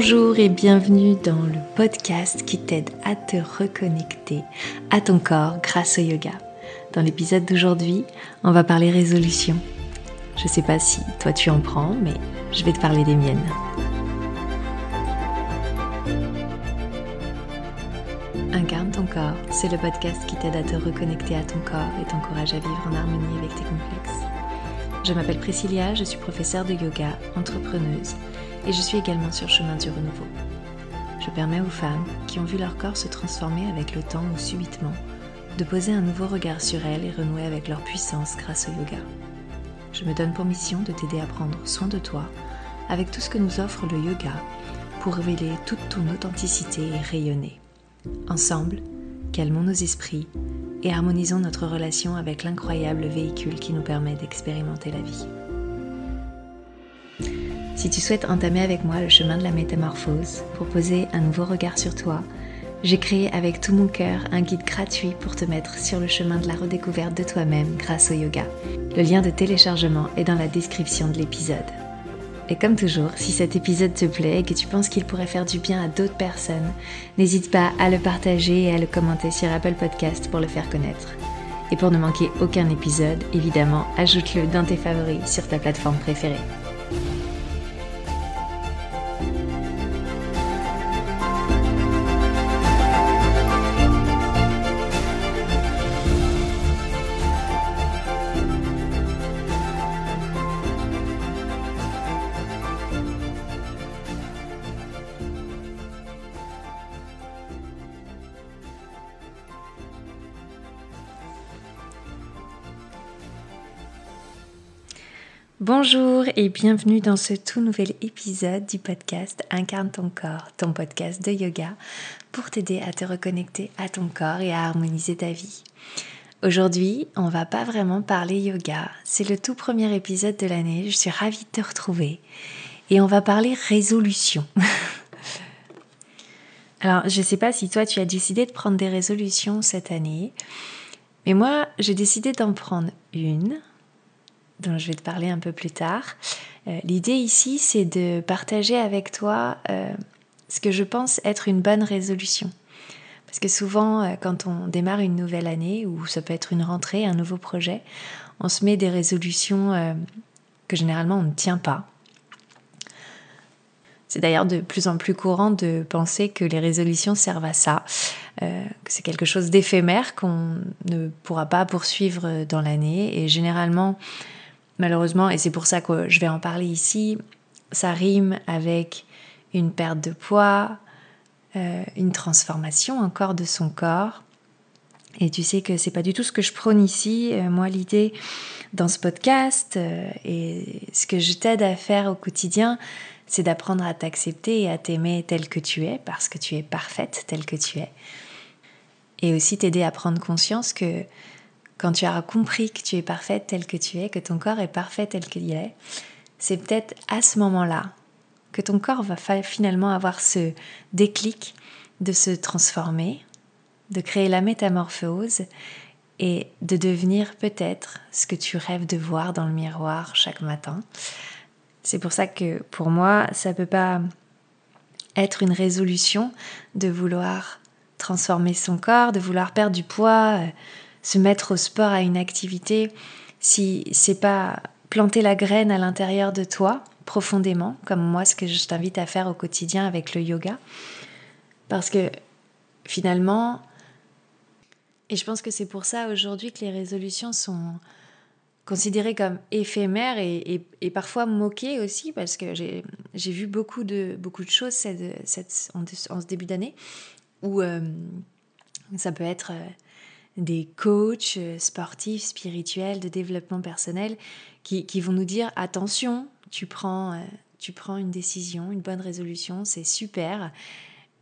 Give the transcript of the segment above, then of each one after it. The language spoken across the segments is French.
Bonjour et bienvenue dans le podcast qui t'aide à te reconnecter à ton corps grâce au yoga. Dans l'épisode d'aujourd'hui, on va parler résolution. Je sais pas si toi tu en prends, mais je vais te parler des miennes. Incarne ton corps, c'est le podcast qui t'aide à te reconnecter à ton corps et t'encourage à vivre en harmonie avec tes complexes. Je m'appelle Priscilla, je suis professeure de yoga, entrepreneuse et je suis également sur chemin du renouveau. Je permets aux femmes qui ont vu leur corps se transformer avec le temps ou subitement de poser un nouveau regard sur elles et renouer avec leur puissance grâce au yoga. Je me donne pour mission de t'aider à prendre soin de toi avec tout ce que nous offre le yoga pour révéler toute ton authenticité et rayonner. Ensemble, calmons nos esprits et harmonisons notre relation avec l'incroyable véhicule qui nous permet d'expérimenter la vie. Si tu souhaites entamer avec moi le chemin de la métamorphose pour poser un nouveau regard sur toi, j'ai créé avec tout mon cœur un guide gratuit pour te mettre sur le chemin de la redécouverte de toi-même grâce au yoga. Le lien de téléchargement est dans la description de l'épisode. Et comme toujours, si cet épisode te plaît et que tu penses qu'il pourrait faire du bien à d'autres personnes, n'hésite pas à le partager et à le commenter sur Apple Podcast pour le faire connaître. Et pour ne manquer aucun épisode, évidemment, ajoute-le dans tes favoris sur ta plateforme préférée. Bonjour et bienvenue dans ce tout nouvel épisode du podcast Incarne ton corps, ton podcast de yoga pour t'aider à te reconnecter à ton corps et à harmoniser ta vie. Aujourd'hui, on va pas vraiment parler yoga, c'est le tout premier épisode de l'année, je suis ravie de te retrouver et on va parler résolution. Alors, je sais pas si toi tu as décidé de prendre des résolutions cette année, mais moi j'ai décidé d'en prendre une dont je vais te parler un peu plus tard. Euh, l'idée ici, c'est de partager avec toi euh, ce que je pense être une bonne résolution. Parce que souvent, euh, quand on démarre une nouvelle année, ou ça peut être une rentrée, un nouveau projet, on se met des résolutions que généralement on ne tient pas. C'est d'ailleurs de plus en plus courant de penser que les résolutions servent à ça, que c'est quelque chose d'éphémère qu'on ne pourra pas poursuivre dans l'année. Et généralement, malheureusement, et c'est pour ça que je vais en parler ici, ça rime avec une perte de poids, euh, une transformation encore de son corps. Et tu sais que c'est pas du tout ce que je prône ici. Euh, moi, l'idée dans ce podcast euh, et ce que je t'aide à faire au quotidien, c'est d'apprendre à t'accepter et à t'aimer tel que tu es, parce que tu es parfaite tel que tu es. Et aussi t'aider à prendre conscience que quand tu auras compris que tu es parfaite telle que tu es, que ton corps est parfait tel qu'il est, c'est peut-être à ce moment-là que ton corps va finalement avoir ce déclic de se transformer, de créer la métamorphose et de devenir peut-être ce que tu rêves de voir dans le miroir chaque matin. C'est pour ça que pour moi, ça ne peut pas être une résolution de vouloir transformer son corps, de vouloir perdre du poids, se mettre au sport à une activité si c'est pas planter la graine à l'intérieur de toi profondément, comme moi ce que je t'invite à faire au quotidien avec le yoga. Parce que finalement, et je pense que c'est pour ça aujourd'hui que les résolutions sont considérées comme éphémères et, parfois moquées aussi, parce que j'ai vu beaucoup de, beaucoup de choses cette, en, ce début d'année où euh, ça peut être... Euh, des coachs euh, sportifs, spirituels, de développement personnel qui, vont nous dire attention, tu prends, euh, tu prends une décision, une bonne résolution, c'est super,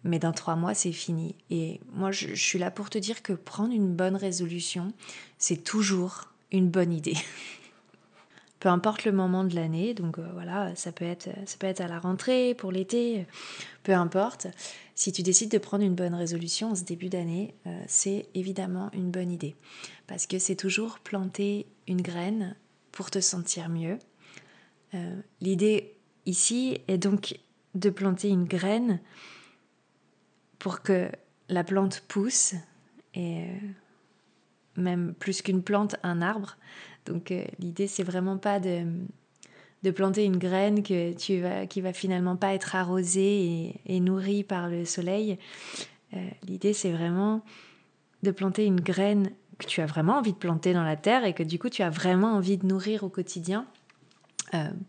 mais dans trois mois, c'est fini. Et moi, je, suis là pour te dire que prendre une bonne résolution, c'est toujours une bonne idée. peu importe le moment de l'année, donc euh, voilà, ça peut, être, ça peut être à la rentrée, pour l'été, peu importe. Si tu décides de prendre une bonne résolution en ce début d'année, euh, c'est évidemment une bonne idée. Parce que c'est toujours planter une graine pour te sentir mieux. Euh, l'idée ici est donc de planter une graine pour que la plante pousse et euh, même plus qu'une plante, un arbre. Donc euh, l'idée c'est vraiment pas de, planter une graine que tu qui va finalement pas être arrosée et, nourrie par le soleil. Euh, l'idée c'est vraiment de planter une graine que tu as vraiment envie de planter dans la terre et que du coup tu as vraiment envie de nourrir au quotidien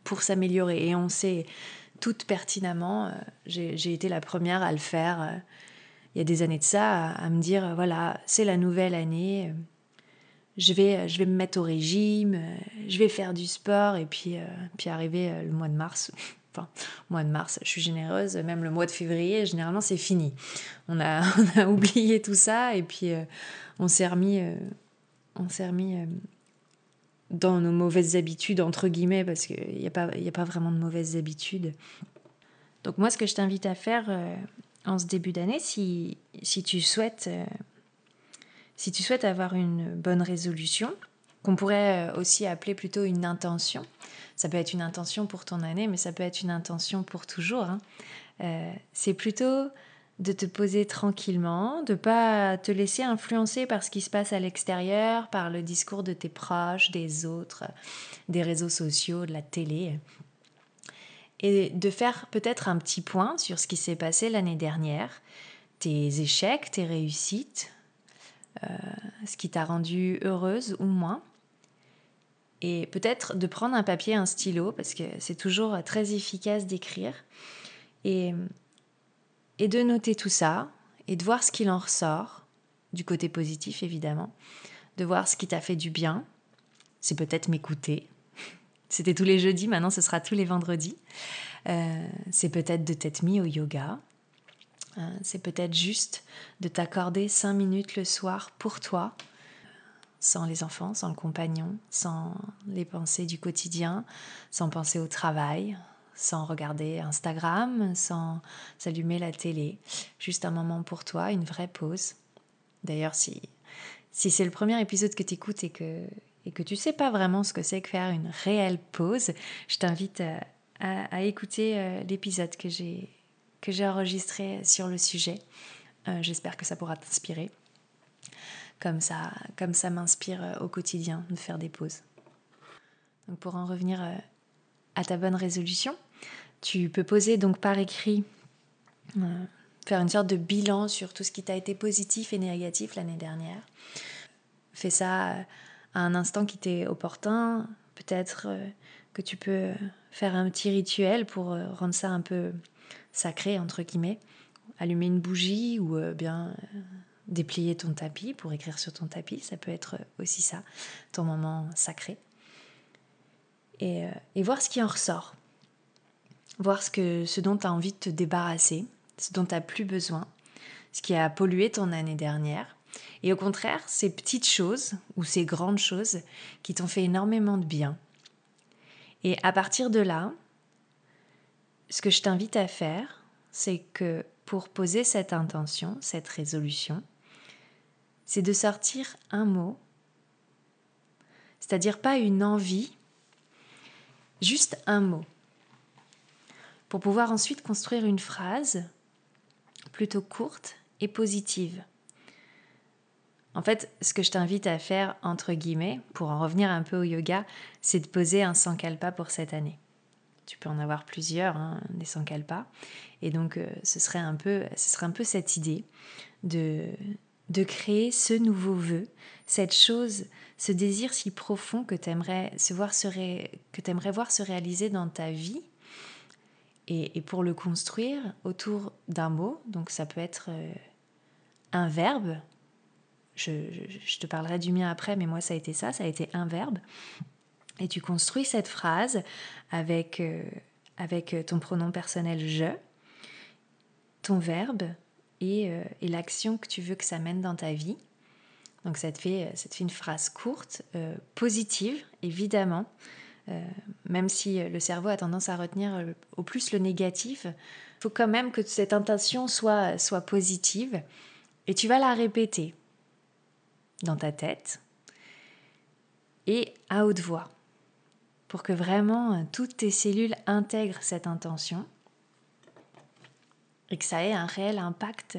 pour s'améliorer. Et on sait toutes pertinemment, j'ai été la première à le faire il y a des années de ça, à, me dire, voilà, c'est la nouvelle année, je vais, je vais me mettre au régime, je vais faire du sport, et puis, euh, puis arriver euh, le mois de mars, enfin, mois de mars, je suis généreuse, même le mois de février, généralement, c'est fini. On a, on a oublié tout ça, et puis euh, on s'est remis, on s'est remis dans nos mauvaises habitudes, entre guillemets, parce qu'il n'y a, pas, a pas vraiment de mauvaises habitudes. Donc moi, ce que je t'invite à faire en ce début d'année, si, si, tu souhaites, euh, si tu souhaites avoir une bonne résolution, qu'on pourrait euh, aussi appeler plutôt une intention, ça peut être une intention pour ton année, mais ça peut être une intention pour toujours, hein. euh, c'est plutôt de te poser tranquillement, de pas te laisser influencer par ce qui se passe à l'extérieur, par le discours de tes proches, des autres, des réseaux sociaux, de la télé et de faire peut-être un petit point sur ce qui s'est passé l'année dernière, tes échecs, tes réussites, ce qui t'a rendu heureuse ou moins. Et peut-être de prendre un papier, un stylo, parce que c'est toujours très efficace d'écrire, et, de noter tout ça, et de voir ce qu'il en ressort, du côté positif évidemment, de voir ce qui t'a fait du bien, c'est peut-être m'écouter, c'était tous les jeudis, maintenant ce sera tous les vendredis. Euh, c'est peut-être de t'être mis au yoga. Euh, c'est peut-être juste de t'accorder cinq minutes le soir pour toi, sans les enfants, sans le compagnon, sans les pensées du quotidien, sans penser au travail, sans regarder Instagram, sans s'allumer la télé. Juste un moment pour toi, une vraie pause. D'ailleurs, si, si c'est le premier épisode que tu écoutes et que et que tu sais pas vraiment ce que c'est que faire une réelle pause, je t'invite à, écouter euh, l'épisode que j'ai que j'ai enregistré sur le sujet. Euh, j'espère que ça pourra t'inspirer, comme ça comme ça m'inspire euh, au quotidien de faire des pauses. Donc pour en revenir à ta bonne résolution, tu peux poser donc par écrit faire une sorte de bilan sur tout ce qui t'a été positif et négatif l'année dernière. Fais ça à un instant qui t'est opportun. Peut-être euh, que tu peux faire un petit rituel pour euh, rendre ça un peu sacré, entre guillemets. Allumer une bougie ou euh, bien déplier ton tapis pour écrire sur ton tapis. Ça peut être aussi ça, ton moment sacré. Et, et voir ce qui en ressort. Voir ce, que, ce dont tu as envie de te débarrasser, ce dont tu n'as plus besoin, ce qui a pollué ton année dernière et au contraire, ces petites choses ou ces grandes choses qui t'ont fait énormément de bien. Et à partir de là, ce que je t'invite à faire, c'est que pour poser cette intention, cette résolution, c'est de sortir un mot, c'est-à-dire pas une envie, juste un mot, pour pouvoir ensuite construire une phrase plutôt courte et positive. En fait, ce que je t'invite à faire, entre guillemets, pour en revenir un peu au yoga, c'est de poser un sankalpa pour cette année. Tu peux en avoir plusieurs, hein, des sankalpas. Et donc, euh, ce, serait un peu, ce serait un peu cette idée de, de créer ce nouveau vœu, cette chose, ce désir si profond que tu aimerais, voir se voir se réaliser dans ta vie. Et, pour le construire autour d'un mot, donc ça peut être euh, un verbe, je, te parlerai du mien après, mais moi ça a été ça, ça a été un verbe. Et tu construis cette phrase avec, euh, avec ton pronom personnel je, ton verbe et, euh, et l'action que tu veux que ça mène dans ta vie. Donc ça te fait, ça te fait une phrase courte, euh, positive, évidemment. même si le cerveau a tendance à retenir au plus le négatif, il faut quand même que cette intention soit, soit positive. Et tu vas la répéter dans ta tête et à haute voix pour que vraiment euh, toutes tes cellules intègrent cette intention et que ça ait un réel impact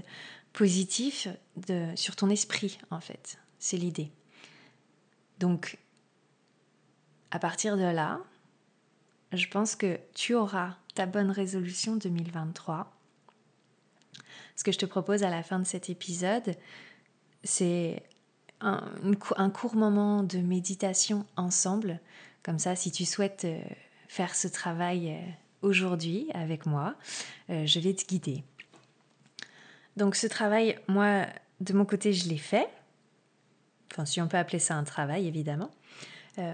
positif sur ton esprit, en fait. C'est l'idée. Donc, à partir de là, je pense que tu auras ta bonne résolution 2023. Ce que je te propose à la fin de cet épisode, c'est un, court moment de méditation ensemble. Comme ça, si tu souhaites euh, faire ce travail euh, aujourd'hui avec moi, euh, je vais te guider. Donc ce travail, moi, de mon côté, je l'ai fait. Enfin, si on peut appeler ça un travail, évidemment.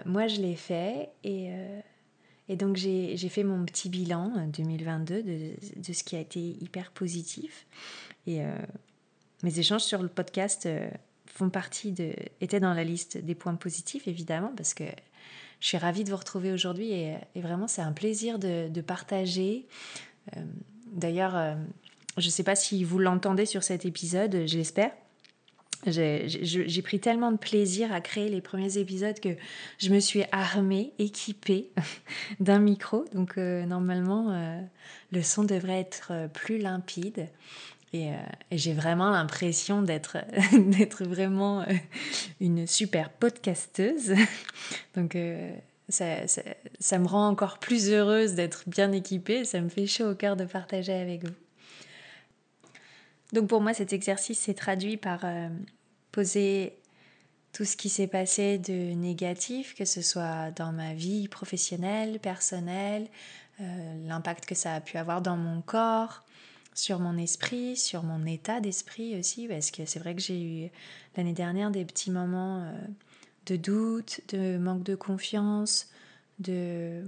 moi, je l'ai fait et, donc j'ai fait mon petit bilan 2022 de, de, ce qui a été hyper positif. Et mes échanges sur le podcast font partie de, étaient dans la liste des points positifs, évidemment, parce que je suis ravie de vous retrouver aujourd'hui et, vraiment c'est un plaisir de, partager. Euh, d'ailleurs, euh, je ne sais pas si vous l'entendez sur cet épisode, je l'espère. J'ai pris tellement de plaisir à créer les premiers épisodes que je me suis armée, équipée d'un micro. Donc euh, normalement, le son devrait être plus limpide. Et, j'ai vraiment l'impression d'être d'être vraiment une super podcasteuse. Donc ça, ça, me rend encore plus heureuse d'être bien équipée. Ça me fait chaud au cœur de partager avec vous. Donc pour moi, cet exercice s'est traduit par poser tout ce qui s'est passé de négatif, que ce soit dans ma vie professionnelle, personnelle, l'impact que ça a pu avoir dans mon corps, sur mon esprit, sur mon état d'esprit aussi, parce que c'est vrai que j'ai eu l'année dernière des petits moments euh, de doute, de manque de confiance, de,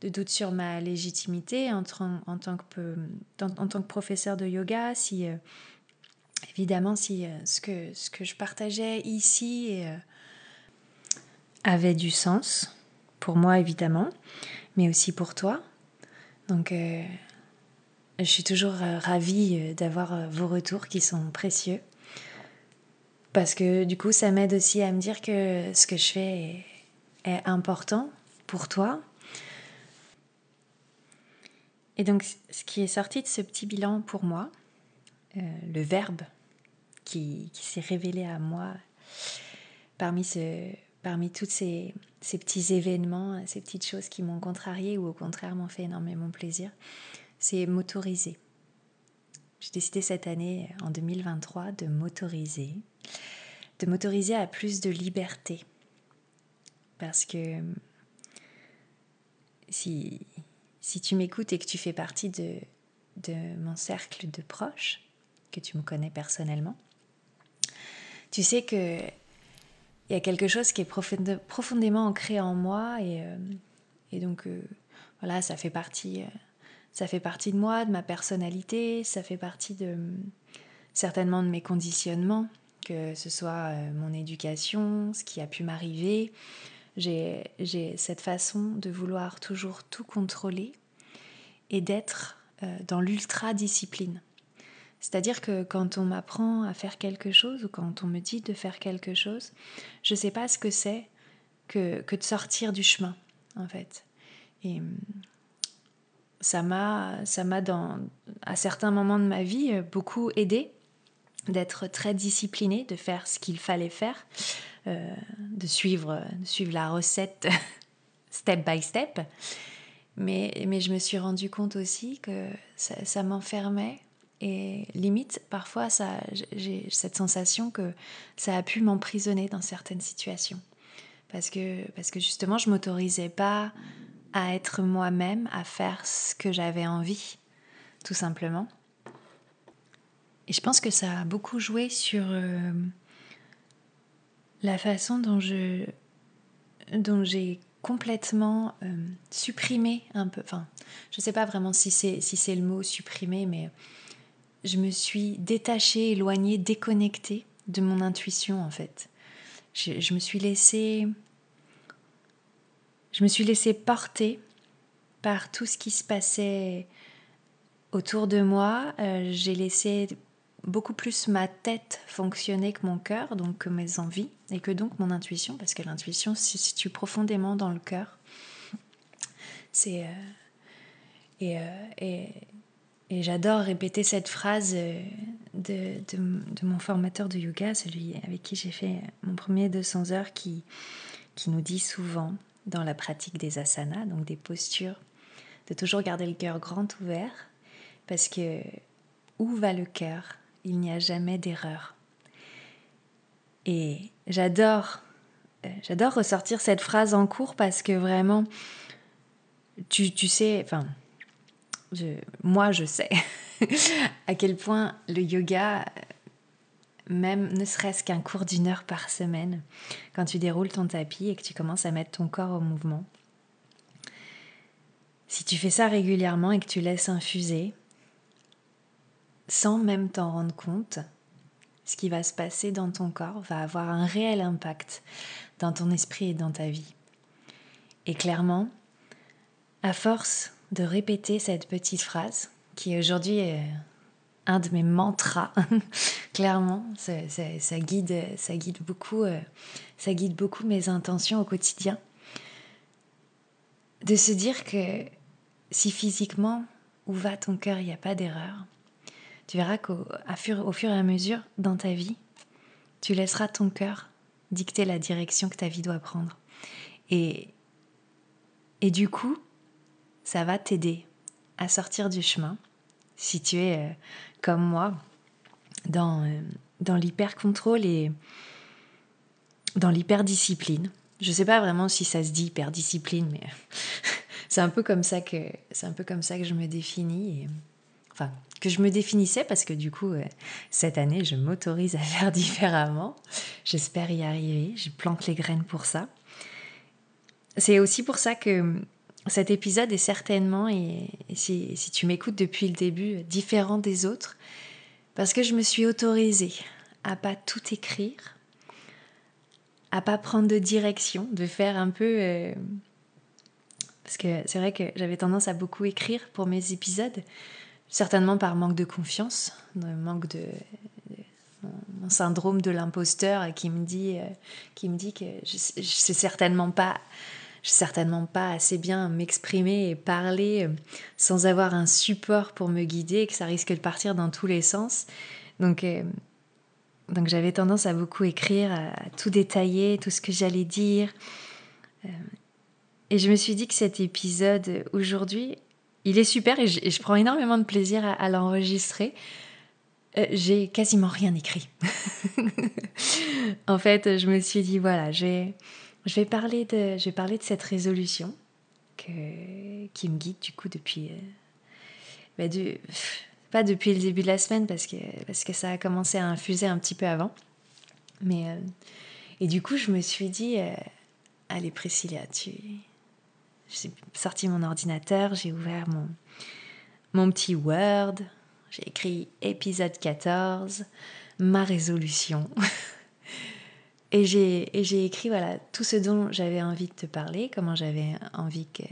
de doute sur ma légitimité en, en, tant, que, en, tant que professeur de yoga, si euh, évidemment si euh, ce, que, ce que je partageais ici avait du sens, pour moi évidemment, mais aussi pour toi. Donc je suis toujours euh, ravie euh, d'avoir euh, vos retours qui sont précieux. Parce que du coup, ça m'aide aussi à me dire que ce que je fais est, important pour toi. Et donc, ce qui est sorti de ce petit bilan pour moi, le verbe qui, s'est révélé à moi parmi, ce, parmi tous ces, ces petits événements, ces petites choses qui m'ont contrarié ou au contraire m'ont fait énormément plaisir, c'est motoriser. J'ai décidé cette année, en 2023, de motoriser, de motoriser à plus de liberté. Parce que si, si tu m'écoutes et que tu fais partie de, de mon cercle de proches, que tu me connais personnellement, tu sais que il y a quelque chose qui est profondément ancré en moi et, euh, et donc euh, voilà, ça fait partie euh, ça fait partie de moi, de ma personnalité, ça fait partie de certainement de mes conditionnements, que ce soit euh, mon éducation, ce qui a pu m'arriver. J'ai cette façon de vouloir toujours tout contrôler et d'être euh, dans l'ultra-discipline. C'est-à-dire que quand on m'apprend à faire quelque chose ou quand on me dit de faire quelque chose, je ne sais pas ce que c'est que, que de sortir du chemin, en fait. Et ça m'a, ça m'a dans, à certains moments de ma vie euh, beaucoup aidé d'être très disciplinée, de faire ce qu'il fallait faire, euh, de, suivre, de suivre la recette step by step. Mais, mais je me suis rendu compte aussi que ça, ça m'enfermait et limite, parfois, ça, j'ai cette sensation que ça a pu m'emprisonner dans certaines situations. Parce que, parce que justement, je m'autorisais pas à être moi-même, à faire ce que j'avais envie, tout simplement. Et je pense que ça a beaucoup joué sur euh, la façon dont je dont j'ai complètement euh, supprimé un peu, enfin, je ne sais pas vraiment si c'est si c'est le mot supprimer, mais je me suis détachée, éloignée, déconnectée de mon intuition en fait. Je, je me suis laissée je me suis laissée porter par tout ce qui se passait autour de moi. Euh, j'ai laissé beaucoup plus ma tête fonctionner que mon cœur, donc que mes envies, et que donc mon intuition, parce que l'intuition se situe profondément dans le cœur. Euh, et, euh, et, j'adore répéter cette phrase de, de, mon formateur de yoga, celui avec qui j'ai fait mon premier 200 heures, qui, qui nous dit souvent dans la pratique des asanas, donc des postures, de toujours garder le cœur grand ouvert, parce que où va le cœur Il n'y a jamais d'erreur. Et j'adore, euh, j'adore ressortir cette phrase en cours parce que vraiment, tu, tu sais, enfin, moi je sais à quel point le yoga, même ne serait-ce qu'un cours d'une heure par semaine, quand tu déroules ton tapis et que tu commences à mettre ton corps au mouvement, si tu fais ça régulièrement et que tu laisses infuser, sans même t'en rendre compte, ce qui va se passer dans ton corps va avoir un réel impact dans ton esprit et dans ta vie. Et clairement, à force de répéter cette petite phrase, qui aujourd'hui est un de mes mantras, clairement, ça, guide, ça, guide beaucoup, euh, ça guide beaucoup mes intentions au quotidien. De se dire que si physiquement, où va ton cœur, il n'y a pas d'erreur, tu verras qu'au fur, au fur et à mesure dans ta vie, tu laisseras ton cœur dicter la direction que ta vie doit prendre. Et, et du coup, ça va t'aider à sortir du chemin si tu es euh, comme moi dans, euh, dans l'hyper-contrôle et dans l'hyper-discipline. Je ne sais pas vraiment si ça se dit hyper-discipline, mais c'est un peu comme ça que c'est un peu comme ça que je me définis. Enfin, que je me définissais parce que du coup, euh, cette année, je m'autorise à faire différemment. J'espère y arriver. Je plante les graines pour ça. C'est aussi pour ça que cet épisode est certainement, et, si, tu m'écoutes depuis le début, différent des autres, parce que je me suis autorisée à pas tout écrire, à pas prendre de direction, de faire un peu... Euh, parce que c'est vrai que j'avais tendance à beaucoup écrire pour mes épisodes, certainement par manque de confiance, manque de, mon syndrome de l'imposteur qui me dit, euh, qui me dit que je, je sais certainement pas je certainement pas assez bien m'exprimer et parler euh, sans avoir un support pour me guider, que ça risque de partir dans tous les sens. Donc, euh, donc j'avais tendance à beaucoup écrire, à, tout détailler, tout ce que j'allais dire. Euh, et je me suis dit que cet épisode aujourd'hui, il est super et je, prends énormément de plaisir à, l'enregistrer. j'ai quasiment rien écrit. en fait, je me suis dit, voilà, j'ai je vais parler de, je vais parler de cette résolution que, qui me guide du coup depuis, euh, bah, du, pas depuis le début de la semaine parce que, parce que ça a commencé à infuser un petit peu avant. Mais, euh, et du coup, je me suis dit, euh, allez Priscilla, tu... J'ai sorti mon ordinateur, j'ai ouvert mon, mon petit Word, j'ai écrit épisode 14, ma résolution. Et j'ai écrit voilà tout ce dont j'avais envie de te parler, comment j'avais envie que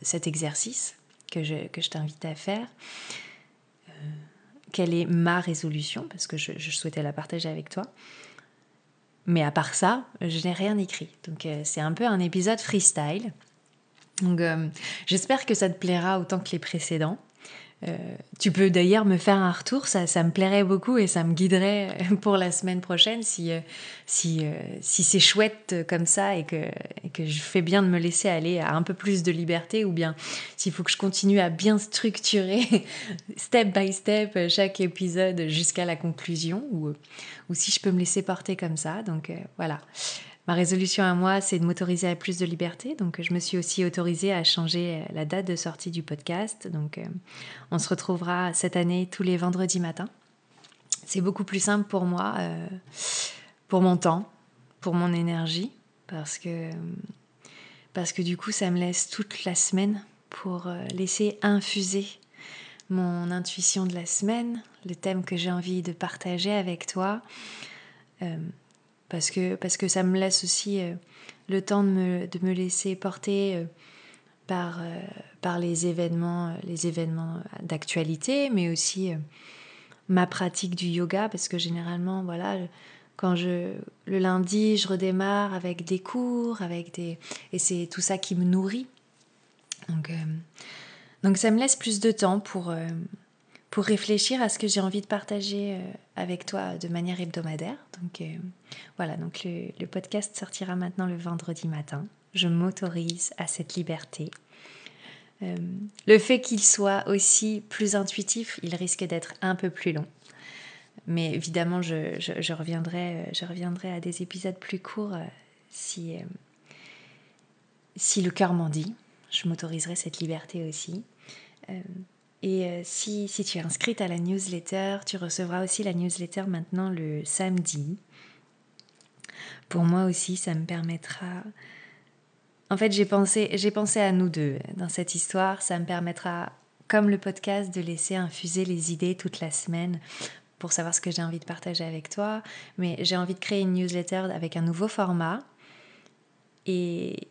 cet exercice que je, que je t'invite à faire, euh, quelle est ma résolution, parce que je, souhaitais la partager avec toi. Mais à part ça, je n'ai rien écrit. Donc euh, c'est un peu un épisode freestyle. Donc euh, j'espère que ça te plaira autant que les précédents. Euh, tu peux d'ailleurs me faire un retour, ça, ça, me plairait beaucoup et ça me guiderait pour la semaine prochaine si, euh, si, euh, si c'est chouette comme ça et que, et que je fais bien de me laisser aller à un peu plus de liberté ou bien s'il faut que je continue à bien structurer step by step chaque épisode jusqu'à la conclusion ou, ou si je peux me laisser porter comme ça. Donc voilà. Ma résolution à moi, c'est de m'autoriser à plus de liberté. Donc, je me suis aussi autorisée à changer euh, la date de sortie du podcast. Donc, euh, on se retrouvera cette année tous les vendredis matins. C'est beaucoup plus simple pour moi, euh, pour mon temps, pour mon énergie, parce que, parce que du coup, ça me laisse toute la semaine pour laisser infuser mon intuition de la semaine, le thème que j'ai envie de partager avec toi parce que, parce que ça me laisse aussi euh, le temps de me, de me laisser porter euh, par, euh, par les événements, les événements d'actualité, mais aussi ma pratique du yoga, parce que généralement, voilà, quand je le lundi, je redémarre avec des cours, avec des et c'est tout ça qui me nourrit. Donc, donc ça me laisse plus de temps pour pour réfléchir à ce que j'ai envie de partager avec toi de manière hebdomadaire. Donc voilà, donc le podcast sortira maintenant le vendredi matin. Je m'autorise à cette liberté euh, le fait qu'il soit aussi plus intuitif, il risque d'être un peu plus long. Mais évidemment, je, reviendrai, euh, je reviendrai à des épisodes plus courts euh, si, si le cœur m'en dit. Je m'autoriserai cette liberté aussi. Et si, si, tu es inscrite à la newsletter, tu recevras aussi la newsletter maintenant le samedi. Pour moi aussi, ça me permettra en fait, j'ai pensé, j'ai pensé à nous deux dans cette histoire. Ça me permettra, comme le podcast, de laisser infuser les idées toute la semaine pour savoir ce que j'ai envie de partager avec toi. Mais j'ai envie de créer une newsletter avec un nouveau format. Et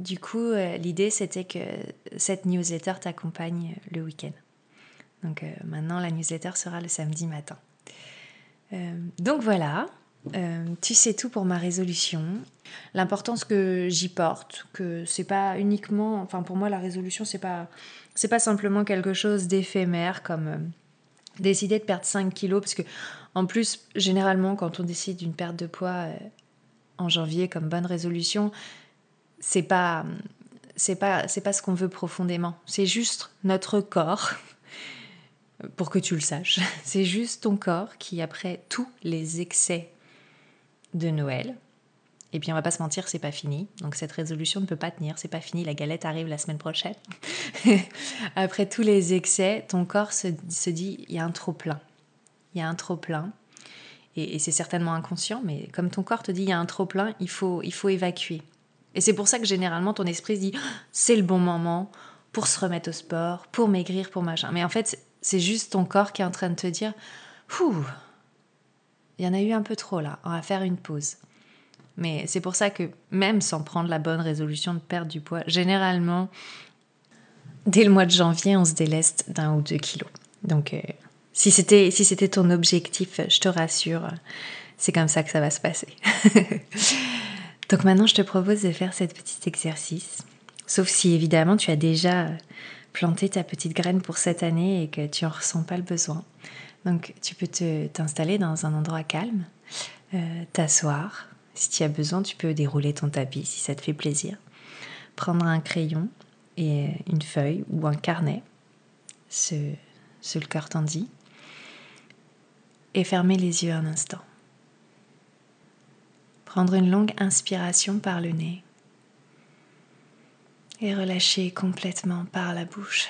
du coup, euh, l'idée, c'était que cette newsletter t'accompagne le week-end. Donc euh, maintenant, la newsletter sera le samedi matin. Euh, donc voilà, euh, tu sais tout pour ma résolution, l'importance que j'y porte, que c'est pas uniquement, enfin pour moi la résolution c'est pas c'est pas simplement quelque chose d'éphémère comme décider de perdre 5 kilos parce que en plus généralement quand on décide d'une perte de poids en janvier comme bonne résolution, c'est pas c'est pas c'est pas ce qu'on veut profondément, c'est juste notre corps pour que tu le saches. C'est juste ton corps qui, après tous les excès de Noël, et puis on va pas se mentir, c'est pas fini. Donc cette résolution ne peut pas tenir, c'est pas fini. La galette arrive la semaine prochaine. Après tous les excès, ton corps se, dit il y a un trop plein. Il y a un trop plein. Et, c'est certainement inconscient, mais comme ton corps te dit il y a un trop plein, il faut, il faut évacuer. Et c'est pour ça que généralement ton esprit se dit c'est le bon moment pour se remettre au sport, pour maigrir, pour machin. Mais en fait, c'est juste ton corps qui est en train de te dire il y en a eu un peu trop là, on va faire une pause. Mais c'est pour ça que même sans prendre la bonne résolution de perdre du poids, généralement, dès le mois de janvier, on se déleste d'un ou deux kilos. Donc, euh, si c'était si c'était ton objectif, je te rassure, c'est comme ça que ça va se passer. Donc maintenant, je te propose de faire cet petit exercice. Sauf si évidemment tu as déjà planté ta petite graine pour cette année et que tu n'en ressens pas le besoin. Donc tu peux t'installer dans un endroit calme, euh, t'asseoir. Si tu as besoin, tu peux dérouler ton tapis si ça te fait plaisir. Prendre un crayon et une feuille ou un carnet, ce, ce le cœur t'en dit, et fermer les yeux un instant. Prendre une longue inspiration par le nez et relâcher complètement par la bouche.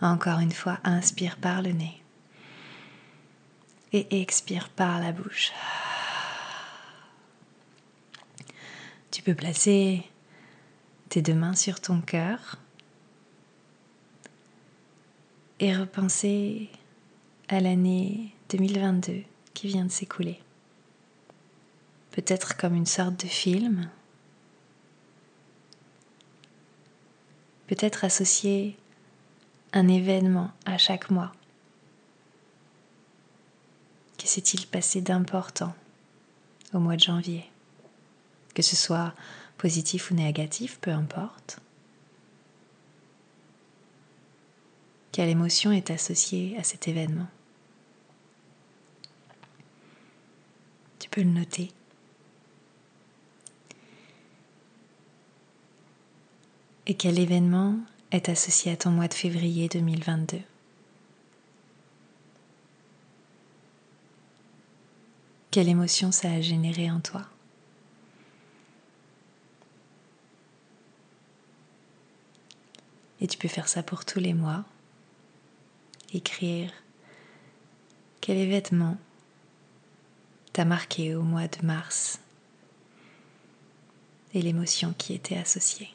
Encore une fois, inspire par le nez et expire par la bouche. Tu peux placer tes deux mains sur ton cœur et repenser à l'année 2022 qui vient de s'écouler. Peut-être comme une sorte de film, peut-être associé un événement à chaque mois. Que s'est-il passé d'important au mois de janvier? Que ce soit positif ou négatif, peu importe. Quelle émotion est associée à cet événement? Tu peux le noter. Et quel événement est associé à ton mois de février 2022. Quelle émotion ça a généré en toi? Et tu peux faire ça pour tous les mois. Écrire quel événement t'a marqué au mois de mars? Et l'émotion qui était associée.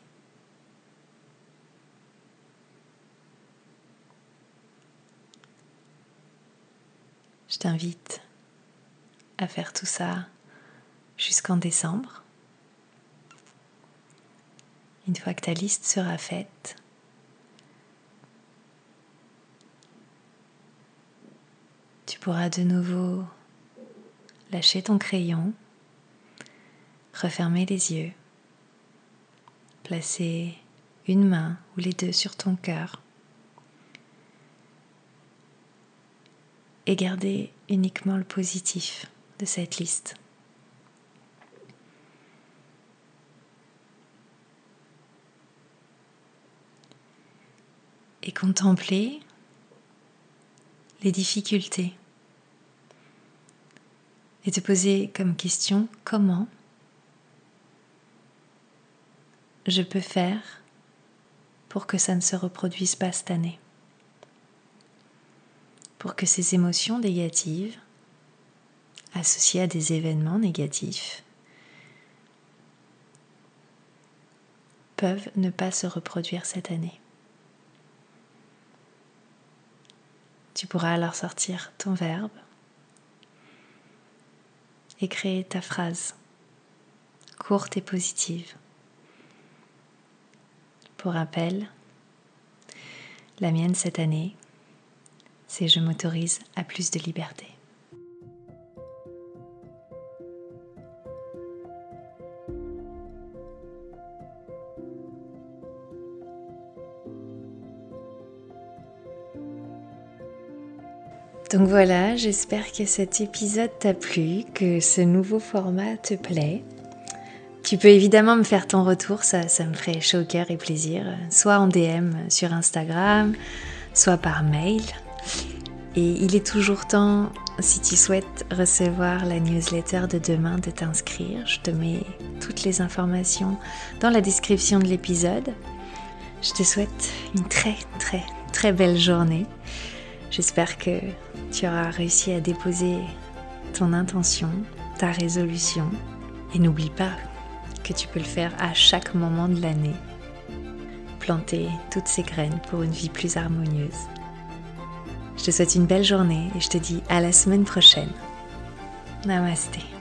Je t'invite à faire tout ça jusqu'en décembre. Une fois que ta liste sera faite, tu pourras de nouveau lâcher ton crayon, refermer les yeux, placer une main ou les deux sur ton cœur et garder uniquement le positif de cette liste. Et contempler les difficultés et te poser comme question comment je peux faire pour que ça ne se reproduise pas cette année? Pour que ces émotions négatives, associées à des événements négatifs, peuvent ne pas se reproduire cette année. Tu pourras alors sortir ton verbe et créer ta phrase courte et positive. Pour rappel, la mienne cette année, c'est je m'autorise à plus de liberté. Donc voilà, j'espère que cet épisode t'a plu, que ce nouveau format te plaît. Tu peux évidemment me faire ton retour, ça, ça me ferait chaud au cœur et plaisir, soit en DM sur Instagram, soit par mail. Et il est toujours temps, si tu souhaites recevoir la newsletter de demain, de t'inscrire. Je te mets toutes les informations dans la description de l'épisode. Je te souhaite une très très très belle journée. J'espère que tu auras réussi à déposer ton intention, ta résolution. Et n'oublie pas, que tu peux le faire à chaque moment de l'année. Planter toutes ces graines pour une vie plus harmonieuse. Je te souhaite une belle journée et je te dis à la semaine prochaine. Namasté.